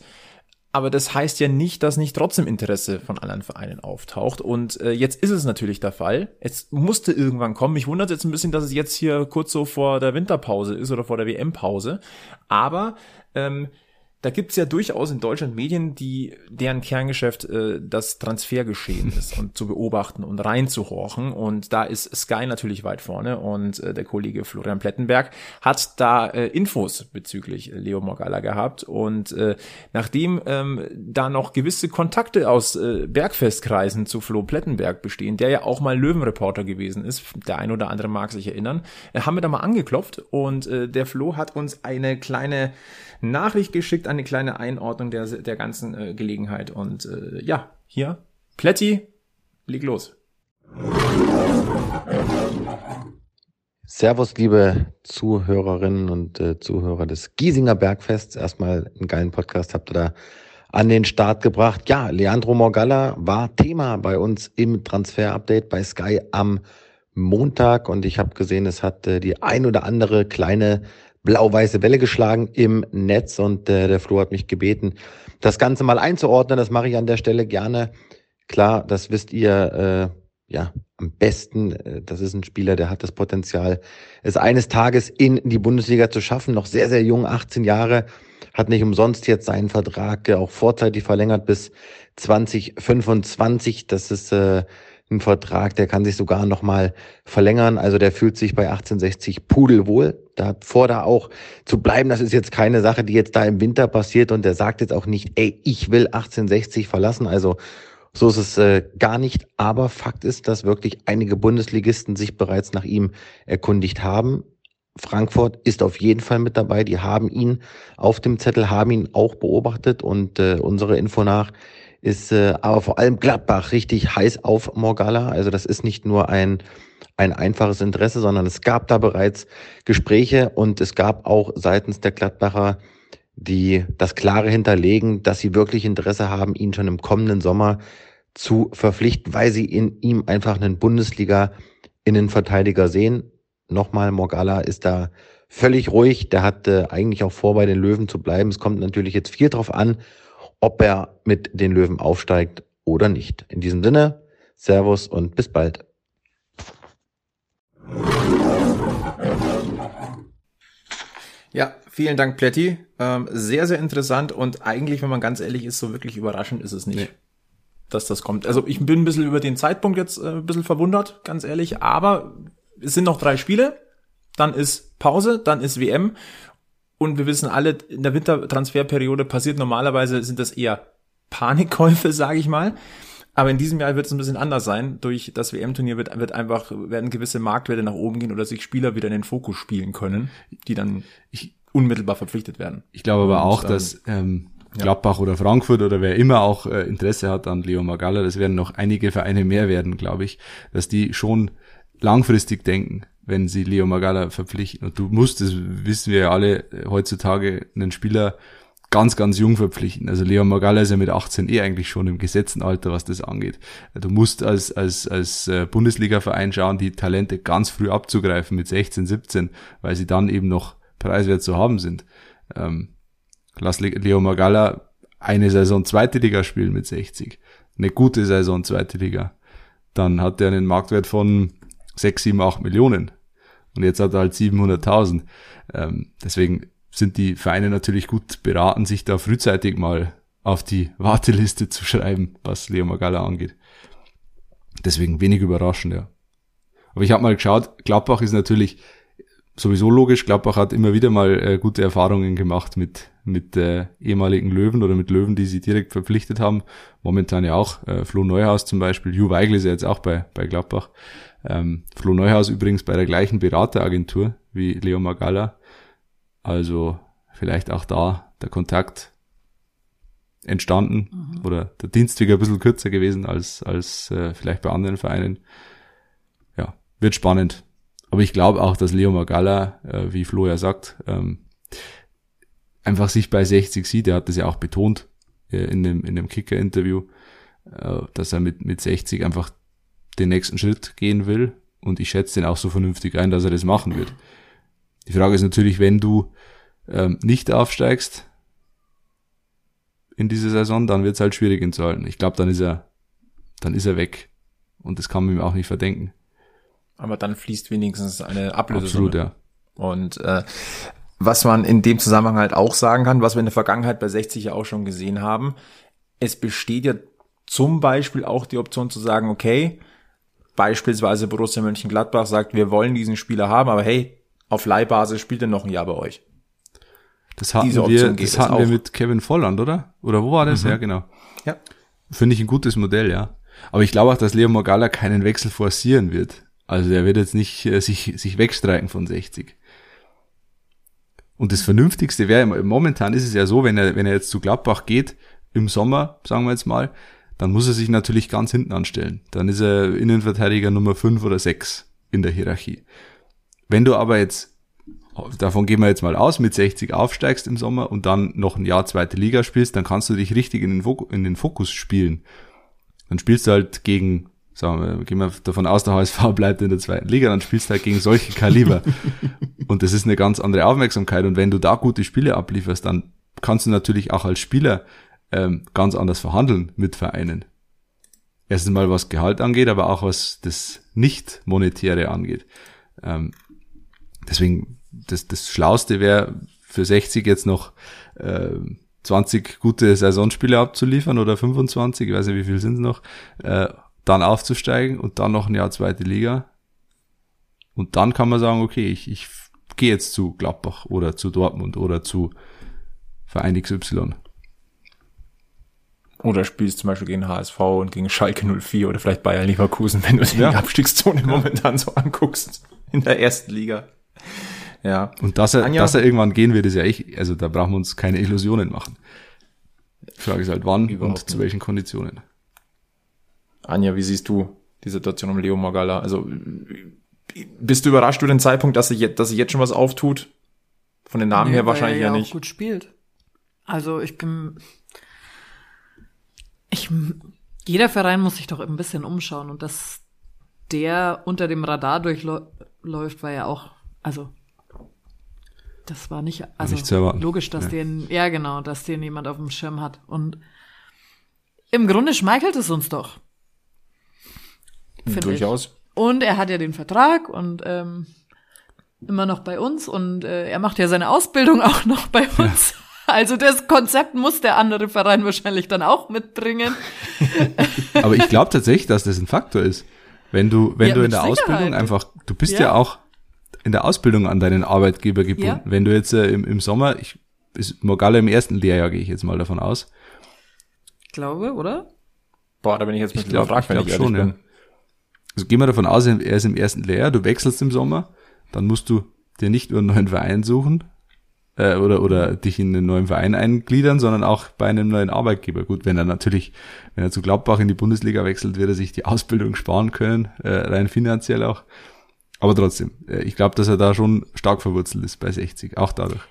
Aber das heißt ja nicht, dass nicht trotzdem Interesse von anderen Vereinen auftaucht. Und äh, jetzt ist es natürlich der Fall. Es musste irgendwann kommen. Mich wundert jetzt ein bisschen, dass es jetzt hier kurz so vor der Winterpause ist oder vor der WM-Pause. Aber ähm, da gibt's ja durchaus in Deutschland Medien, die deren Kerngeschäft äh, das Transfergeschehen *laughs* ist und zu beobachten und reinzuhorchen. Und da ist Sky natürlich weit vorne und äh, der Kollege Florian Plettenberg hat da äh, Infos bezüglich Leo Morgalla gehabt. Und äh, nachdem ähm, da noch gewisse Kontakte aus äh, Bergfestkreisen zu Flo Plettenberg bestehen, der ja auch mal Löwenreporter gewesen ist, der ein oder andere mag sich erinnern, äh, haben wir da mal angeklopft und äh, der Flo hat uns eine kleine Nachricht geschickt, eine kleine Einordnung der, der ganzen äh, Gelegenheit. Und äh, ja, hier, Plätti, leg los. Servus, liebe Zuhörerinnen und äh, Zuhörer des Giesinger Bergfests. Erstmal einen geilen Podcast habt ihr da an den Start gebracht. Ja, Leandro Morgalla war Thema bei uns im Transfer-Update bei Sky am Montag und ich habe gesehen, es hat äh, die ein oder andere kleine blau-weiße Welle geschlagen im Netz und äh, der Flo hat mich gebeten, das Ganze mal einzuordnen. Das mache ich an der Stelle gerne. Klar, das wisst ihr äh, ja am besten. Äh, das ist ein Spieler, der hat das Potenzial, es eines Tages in die Bundesliga zu schaffen. Noch sehr, sehr jung, 18 Jahre, hat nicht umsonst jetzt seinen Vertrag äh, auch vorzeitig verlängert bis 2025. Das ist äh, ein Vertrag, der kann sich sogar nochmal verlängern. Also der fühlt sich bei 1860 pudelwohl. Davor da auch zu bleiben, das ist jetzt keine Sache, die jetzt da im Winter passiert und der sagt jetzt auch nicht, ey, ich will 1860 verlassen. Also so ist es äh, gar nicht. Aber Fakt ist, dass wirklich einige Bundesligisten sich bereits nach ihm erkundigt haben. Frankfurt ist auf jeden Fall mit dabei. Die haben ihn auf dem Zettel, haben ihn auch beobachtet und äh, unsere Info nach ist äh, aber vor allem Gladbach richtig heiß auf Morgalla. Also das ist nicht nur ein, ein einfaches Interesse, sondern es gab da bereits Gespräche und es gab auch seitens der Gladbacher die das klare hinterlegen, dass sie wirklich Interesse haben, ihn schon im kommenden Sommer zu verpflichten, weil sie in ihm einfach einen Bundesliga-Innenverteidiger sehen. Nochmal, Morgala ist da völlig ruhig. Der hat äh, eigentlich auch vor, bei den Löwen zu bleiben. Es kommt natürlich jetzt viel drauf an, ob er mit den Löwen aufsteigt oder nicht. In diesem Sinne, Servus und bis bald. Ja, vielen Dank, Pletti. Ähm, sehr, sehr interessant und eigentlich, wenn man ganz ehrlich ist, so wirklich überraschend ist es nicht. Nee. Dass das kommt. Also ich bin ein bisschen über den Zeitpunkt jetzt äh, ein bisschen verwundert, ganz ehrlich, aber es sind noch drei Spiele, dann ist Pause, dann ist WM und wir wissen alle, in der Wintertransferperiode passiert normalerweise, sind das eher Panikkäufe, *laughs* sage ich mal. Aber in diesem Jahr wird es ein bisschen anders sein. Durch das WM-Turnier wird, wird einfach, werden gewisse Marktwerte nach oben gehen oder sich Spieler wieder in den Fokus spielen können, die dann unmittelbar verpflichtet werden. Ich glaube aber auch, dann, dass ähm, Gladbach ja. oder Frankfurt oder wer immer auch äh, Interesse hat an Leo Magalla, das werden noch einige Vereine mehr werden, glaube ich, dass die schon langfristig denken, wenn sie Leo Magalla verpflichten. Und du musst, das wissen wir ja alle, heutzutage einen Spieler ganz, ganz jung verpflichten. Also Leon Magalla ist ja mit 18 eh eigentlich schon im gesetzten Alter, was das angeht. Du musst als, als, als äh, Bundesliga-Verein schauen, die Talente ganz früh abzugreifen mit 16, 17, weil sie dann eben noch preiswert zu haben sind. Ähm, lass Leo Magalla eine Saison zweite Liga spielen mit 60. Eine gute Saison zweite Liga. Dann hat er einen Marktwert von 6, 7, 8 Millionen. Und jetzt hat er halt 700.000. Ähm, deswegen sind die Vereine natürlich gut beraten, sich da frühzeitig mal auf die Warteliste zu schreiben, was Leo Magalla angeht. Deswegen wenig überraschend, ja. Aber ich habe mal geschaut, Gladbach ist natürlich sowieso logisch. Gladbach hat immer wieder mal äh, gute Erfahrungen gemacht mit mit äh, ehemaligen Löwen oder mit Löwen, die sie direkt verpflichtet haben. Momentan ja auch äh, Flo Neuhaus zum Beispiel. Ju Weigl ist ja jetzt auch bei bei Gladbach. Ähm, Flo Neuhaus übrigens bei der gleichen Berateragentur wie Leo Magalla. Also vielleicht auch da der Kontakt entstanden mhm. oder der Dienstweg ein bisschen kürzer gewesen als, als äh, vielleicht bei anderen Vereinen. Ja, wird spannend. Aber ich glaube auch, dass Leo Magalla, äh, wie Flo ja sagt, ähm, einfach sich bei 60 sieht. Er hat das ja auch betont äh, in dem, in dem Kicker-Interview, äh, dass er mit, mit 60 einfach den nächsten Schritt gehen will. Und ich schätze den auch so vernünftig ein, dass er das machen wird. Die Frage ist natürlich, wenn du ähm, nicht aufsteigst in diese Saison, dann wird es halt schwierig ihn zu halten. Ich glaube, dann ist er, dann ist er weg. Und das kann man ihm auch nicht verdenken. Aber dann fließt wenigstens eine Ablöse. Absolut, ja. Und äh, was man in dem Zusammenhang halt auch sagen kann, was wir in der Vergangenheit bei 60 ja auch schon gesehen haben, es besteht ja zum Beispiel auch die Option zu sagen, okay, beispielsweise Borussia Mönchengladbach sagt, wir wollen diesen Spieler haben, aber hey, auf Leihbasis spielt er noch ein Jahr bei euch. Das hatten wir, das hatten wir mit Kevin Volland, oder? Oder wo war das? Mhm. Ja, genau. Ja. Finde ich ein gutes Modell, ja. Aber ich glaube auch, dass Leo Morgalla keinen Wechsel forcieren wird. Also er wird jetzt nicht äh, sich, sich wegstreiken von 60. Und das Vernünftigste wäre, momentan ist es ja so, wenn er, wenn er jetzt zu Gladbach geht, im Sommer, sagen wir jetzt mal, dann muss er sich natürlich ganz hinten anstellen. Dann ist er Innenverteidiger Nummer 5 oder 6 in der Hierarchie. Wenn du aber jetzt, davon gehen wir jetzt mal aus, mit 60 aufsteigst im Sommer und dann noch ein Jahr zweite Liga spielst, dann kannst du dich richtig in den, Fokus, spielen. Dann spielst du halt gegen, sagen wir, gehen wir davon aus, der HSV *laughs* bleibt in der zweiten Liga, dann spielst du halt gegen solche Kaliber. *laughs* und das ist eine ganz andere Aufmerksamkeit. Und wenn du da gute Spiele ablieferst, dann kannst du natürlich auch als Spieler ähm, ganz anders verhandeln mit Vereinen. Erstens mal was Gehalt angeht, aber auch was das Nicht-Monetäre angeht. Ähm, deswegen, das, das Schlauste wäre für 60 jetzt noch äh, 20 gute Saisonspiele abzuliefern oder 25, ich weiß nicht, wie viel sind es noch, äh, dann aufzusteigen und dann noch ein Jahr zweite Liga. Und dann kann man sagen, okay, ich, ich gehe jetzt zu Gladbach oder zu Dortmund oder zu Verein XY. Oder spielst zum Beispiel gegen HSV und gegen Schalke 04 oder vielleicht Bayern Leverkusen, wenn du dir ja. die Abstiegszone momentan so anguckst in der ersten Liga. Ja. Und dass er, Anja, dass er irgendwann gehen wird, ist ja echt, also da brauchen wir uns keine Illusionen machen. Die Frage ist halt wann und zu welchen Konditionen. Anja, wie siehst du die Situation um Leo Magala? Also bist du überrascht über den Zeitpunkt, dass sich jetzt, dass sich jetzt schon was auftut? Von den Namen nee, her wahrscheinlich ja, ja nicht. gut spielt. Also ich bin, ich, jeder Verein muss sich doch ein bisschen umschauen und dass der unter dem Radar durchläuft, war ja auch, also das war nicht, also nicht logisch, dass ja. den, ja genau, dass den jemand auf dem Schirm hat. Und im Grunde schmeichelt es uns doch. Durchaus. Ich. Und er hat ja den Vertrag und ähm, immer noch bei uns und äh, er macht ja seine Ausbildung *laughs* auch noch bei uns. Ja. Also das Konzept muss der andere Verein wahrscheinlich dann auch mitbringen. *laughs* Aber ich glaube tatsächlich, dass das ein Faktor ist. Wenn du, wenn ja, du in der Sicherheit. Ausbildung einfach, du bist ja. ja. auch in der Ausbildung an deinen Arbeitgeber gebunden. Ja. Wenn du jetzt äh, im, im Sommer, ich, ist Morgale im ersten Lehrjahr, gehe ich jetzt mal davon aus. Ich glaube, oder? Boah, da bin ich jetzt mit ich glaub, gefragt, wenn ich, ich schon, bin. Also gehen wir davon aus, er ist im ersten Lehrjahr, du wechselst im Sommer, dann musst du dir nicht nur einen neuen Verein suchen, äh, oder, oder dich in einen neuen Verein eingliedern, sondern auch bei einem neuen Arbeitgeber. Gut, wenn er natürlich, wenn er zu Gladbach in die Bundesliga wechselt, wird er sich die Ausbildung sparen können, äh, rein finanziell auch. Aber trotzdem, äh, ich glaube, dass er da schon stark verwurzelt ist bei 60, auch dadurch.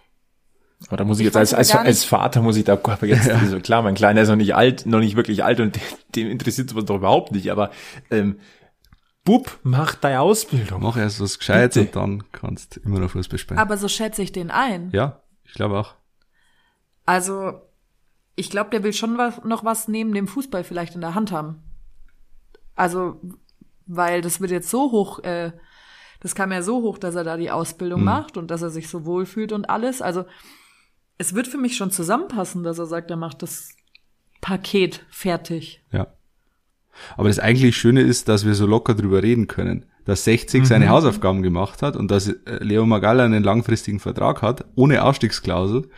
Aber da muss ich, ich jetzt als, als, als Vater muss ich da jetzt, ja. also klar, mein Kleiner ist noch nicht alt, noch nicht wirklich alt und dem, *laughs* dem interessiert sowas doch überhaupt nicht, aber ähm, Bub, mach deine Ausbildung. Mach erst was Gescheites und dann kannst du immer noch Fußball spielen. Aber so schätze ich den ein. Ja, ich glaube auch. Also, ich glaube, der will schon was, noch was neben dem Fußball vielleicht in der Hand haben. Also, weil das wird jetzt so hoch, äh, das kam ja so hoch, dass er da die Ausbildung mhm. macht und dass er sich so wohlfühlt und alles. Also, es wird für mich schon zusammenpassen, dass er sagt, er macht das Paket fertig. Ja. Aber das eigentlich Schöne ist, dass wir so locker drüber reden können. Dass 60 mhm. seine Hausaufgaben gemacht hat und dass äh, Leo Magalla einen langfristigen Vertrag hat, ohne Ausstiegsklausel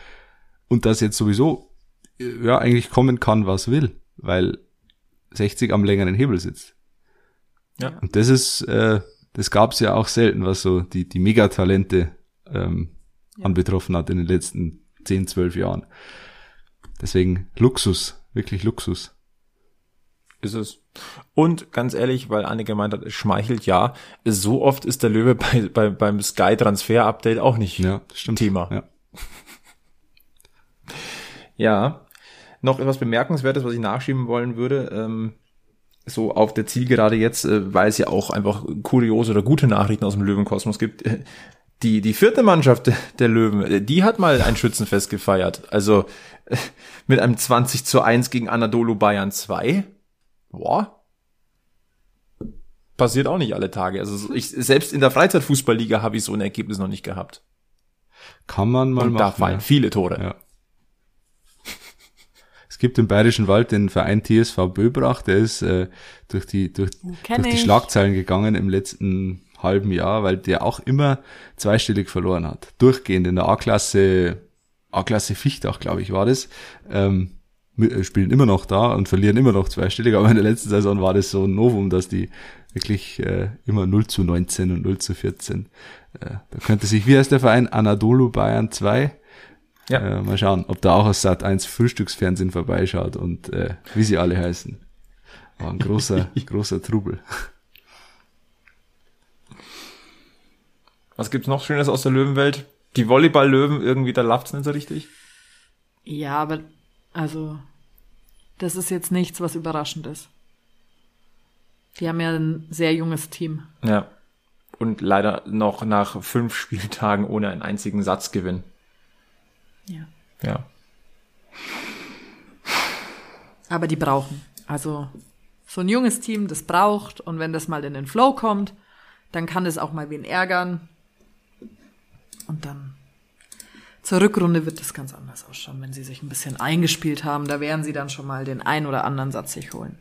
und dass jetzt sowieso äh, ja eigentlich kommen kann, was will, weil 60 am längeren Hebel sitzt. Ja. Und das ist, äh, das gab's ja auch selten, was so die, die Megatalente ähm, ja. anbetroffen hat in den letzten 10, 12 Jahren. Deswegen Luxus, wirklich Luxus. Ist es. Und ganz ehrlich, weil Anne gemeint hat, es schmeichelt ja, so oft ist der Löwe *laughs* bei, bei, beim Sky Transfer Update auch nicht ja, stimmt. Thema. Ja. *laughs* ja. Noch etwas Bemerkenswertes, was ich nachschieben wollen würde, ähm, so auf der Zielgerade jetzt, äh, weil es ja auch einfach kuriose oder gute Nachrichten aus dem Löwenkosmos gibt. Die, die vierte Mannschaft der Löwen, äh, die hat mal ein Schützenfest gefeiert. Also äh, mit einem 20 zu 1 gegen Anadolu Bayern 2 boah, passiert auch nicht alle Tage. Also ich, selbst in der Freizeitfußballliga habe ich so ein Ergebnis noch nicht gehabt. Kann man mal Und machen. Da fallen ja. viele Tore. Ja. Es gibt im Bayerischen Wald den Verein TSV Böbrach, der ist äh, durch die durch, durch die Schlagzeilen gegangen im letzten halben Jahr, weil der auch immer zweistellig verloren hat. Durchgehend in der A-Klasse, A-Klasse Fichtach, glaube ich, war das. Ähm, äh, spielen immer noch da und verlieren immer noch zweistellig, aber in der letzten Saison war das so ein Novum, dass die wirklich äh, immer 0 zu 19 und 0 zu 14. Äh, da könnte sich, wie heißt der Verein? Anadolu Bayern 2. Ja. Äh, mal schauen, ob da auch aus Sat 1 Frühstücksfernsehen vorbeischaut und äh, wie sie alle heißen. War ein großer, *laughs* großer Trubel. Was gibt's noch Schönes aus der Löwenwelt? Die Volleyball-Löwen, irgendwie, da läuft's nicht so richtig. Ja, aber also das ist jetzt nichts, was überraschend ist. Die haben ja ein sehr junges Team. Ja. Und leider noch nach fünf Spieltagen ohne einen einzigen Satzgewinn. Ja. Ja. Aber die brauchen. Also so ein junges Team, das braucht. Und wenn das mal in den Flow kommt, dann kann das auch mal wen ärgern. Und dann zur Rückrunde wird das ganz anders ausschauen, wenn sie sich ein bisschen eingespielt haben. Da werden sie dann schon mal den ein oder anderen Satz sich holen.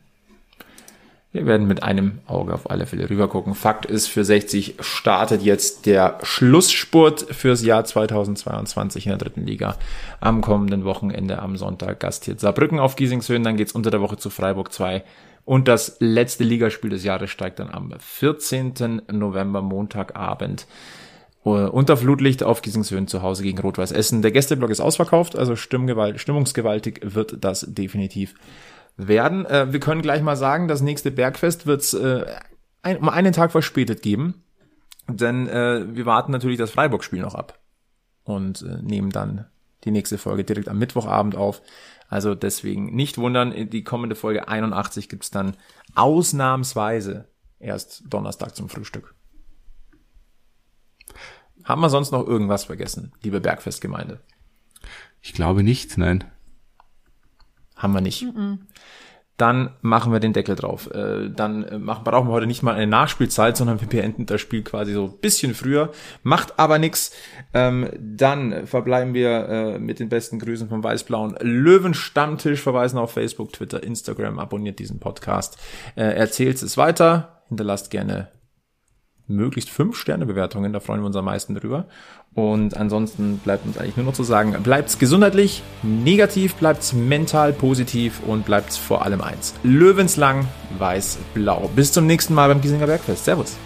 Wir werden mit einem Auge auf alle Fälle rübergucken. Fakt ist, für 60 startet jetzt der Schlussspurt fürs Jahr 2022 in der dritten Liga. Am kommenden Wochenende am Sonntag gastiert Saarbrücken auf Giesingshöhen. Dann geht's unter der Woche zu Freiburg 2. Und das letzte Ligaspiel des Jahres steigt dann am 14. November, Montagabend unter Flutlicht auf Giesingshöhen zu Hause gegen Rot-Weiß Essen. Der Gästeblock ist ausverkauft, also stimmungsgewaltig wird das definitiv werden. Äh, wir können gleich mal sagen, das nächste Bergfest wird es äh, ein, um einen Tag verspätet geben, denn äh, wir warten natürlich das Freiburg-Spiel noch ab und äh, nehmen dann die nächste Folge direkt am Mittwochabend auf. Also deswegen nicht wundern, die kommende Folge 81 gibt's dann ausnahmsweise erst Donnerstag zum Frühstück. Haben wir sonst noch irgendwas vergessen, liebe Bergfestgemeinde? Ich glaube nicht, nein. Haben wir nicht. Mm -mm. Dann machen wir den Deckel drauf. Äh, dann äh, machen, brauchen wir heute nicht mal eine Nachspielzeit, sondern wir beenden das Spiel quasi so ein bisschen früher. Macht aber nix. Ähm, dann verbleiben wir äh, mit den besten Grüßen vom Weißblauen Löwenstammtisch. Verweisen auf Facebook, Twitter, Instagram. Abonniert diesen Podcast. erzählt es weiter. Hinterlasst gerne möglichst fünf Sterne Bewertungen, da freuen wir uns am meisten drüber. Und ansonsten bleibt uns eigentlich nur noch zu sagen, bleibt's gesundheitlich, negativ, bleibt's mental positiv und bleibt's vor allem eins. Löwenslang, weiß, blau. Bis zum nächsten Mal beim Giesinger Bergfest. Servus.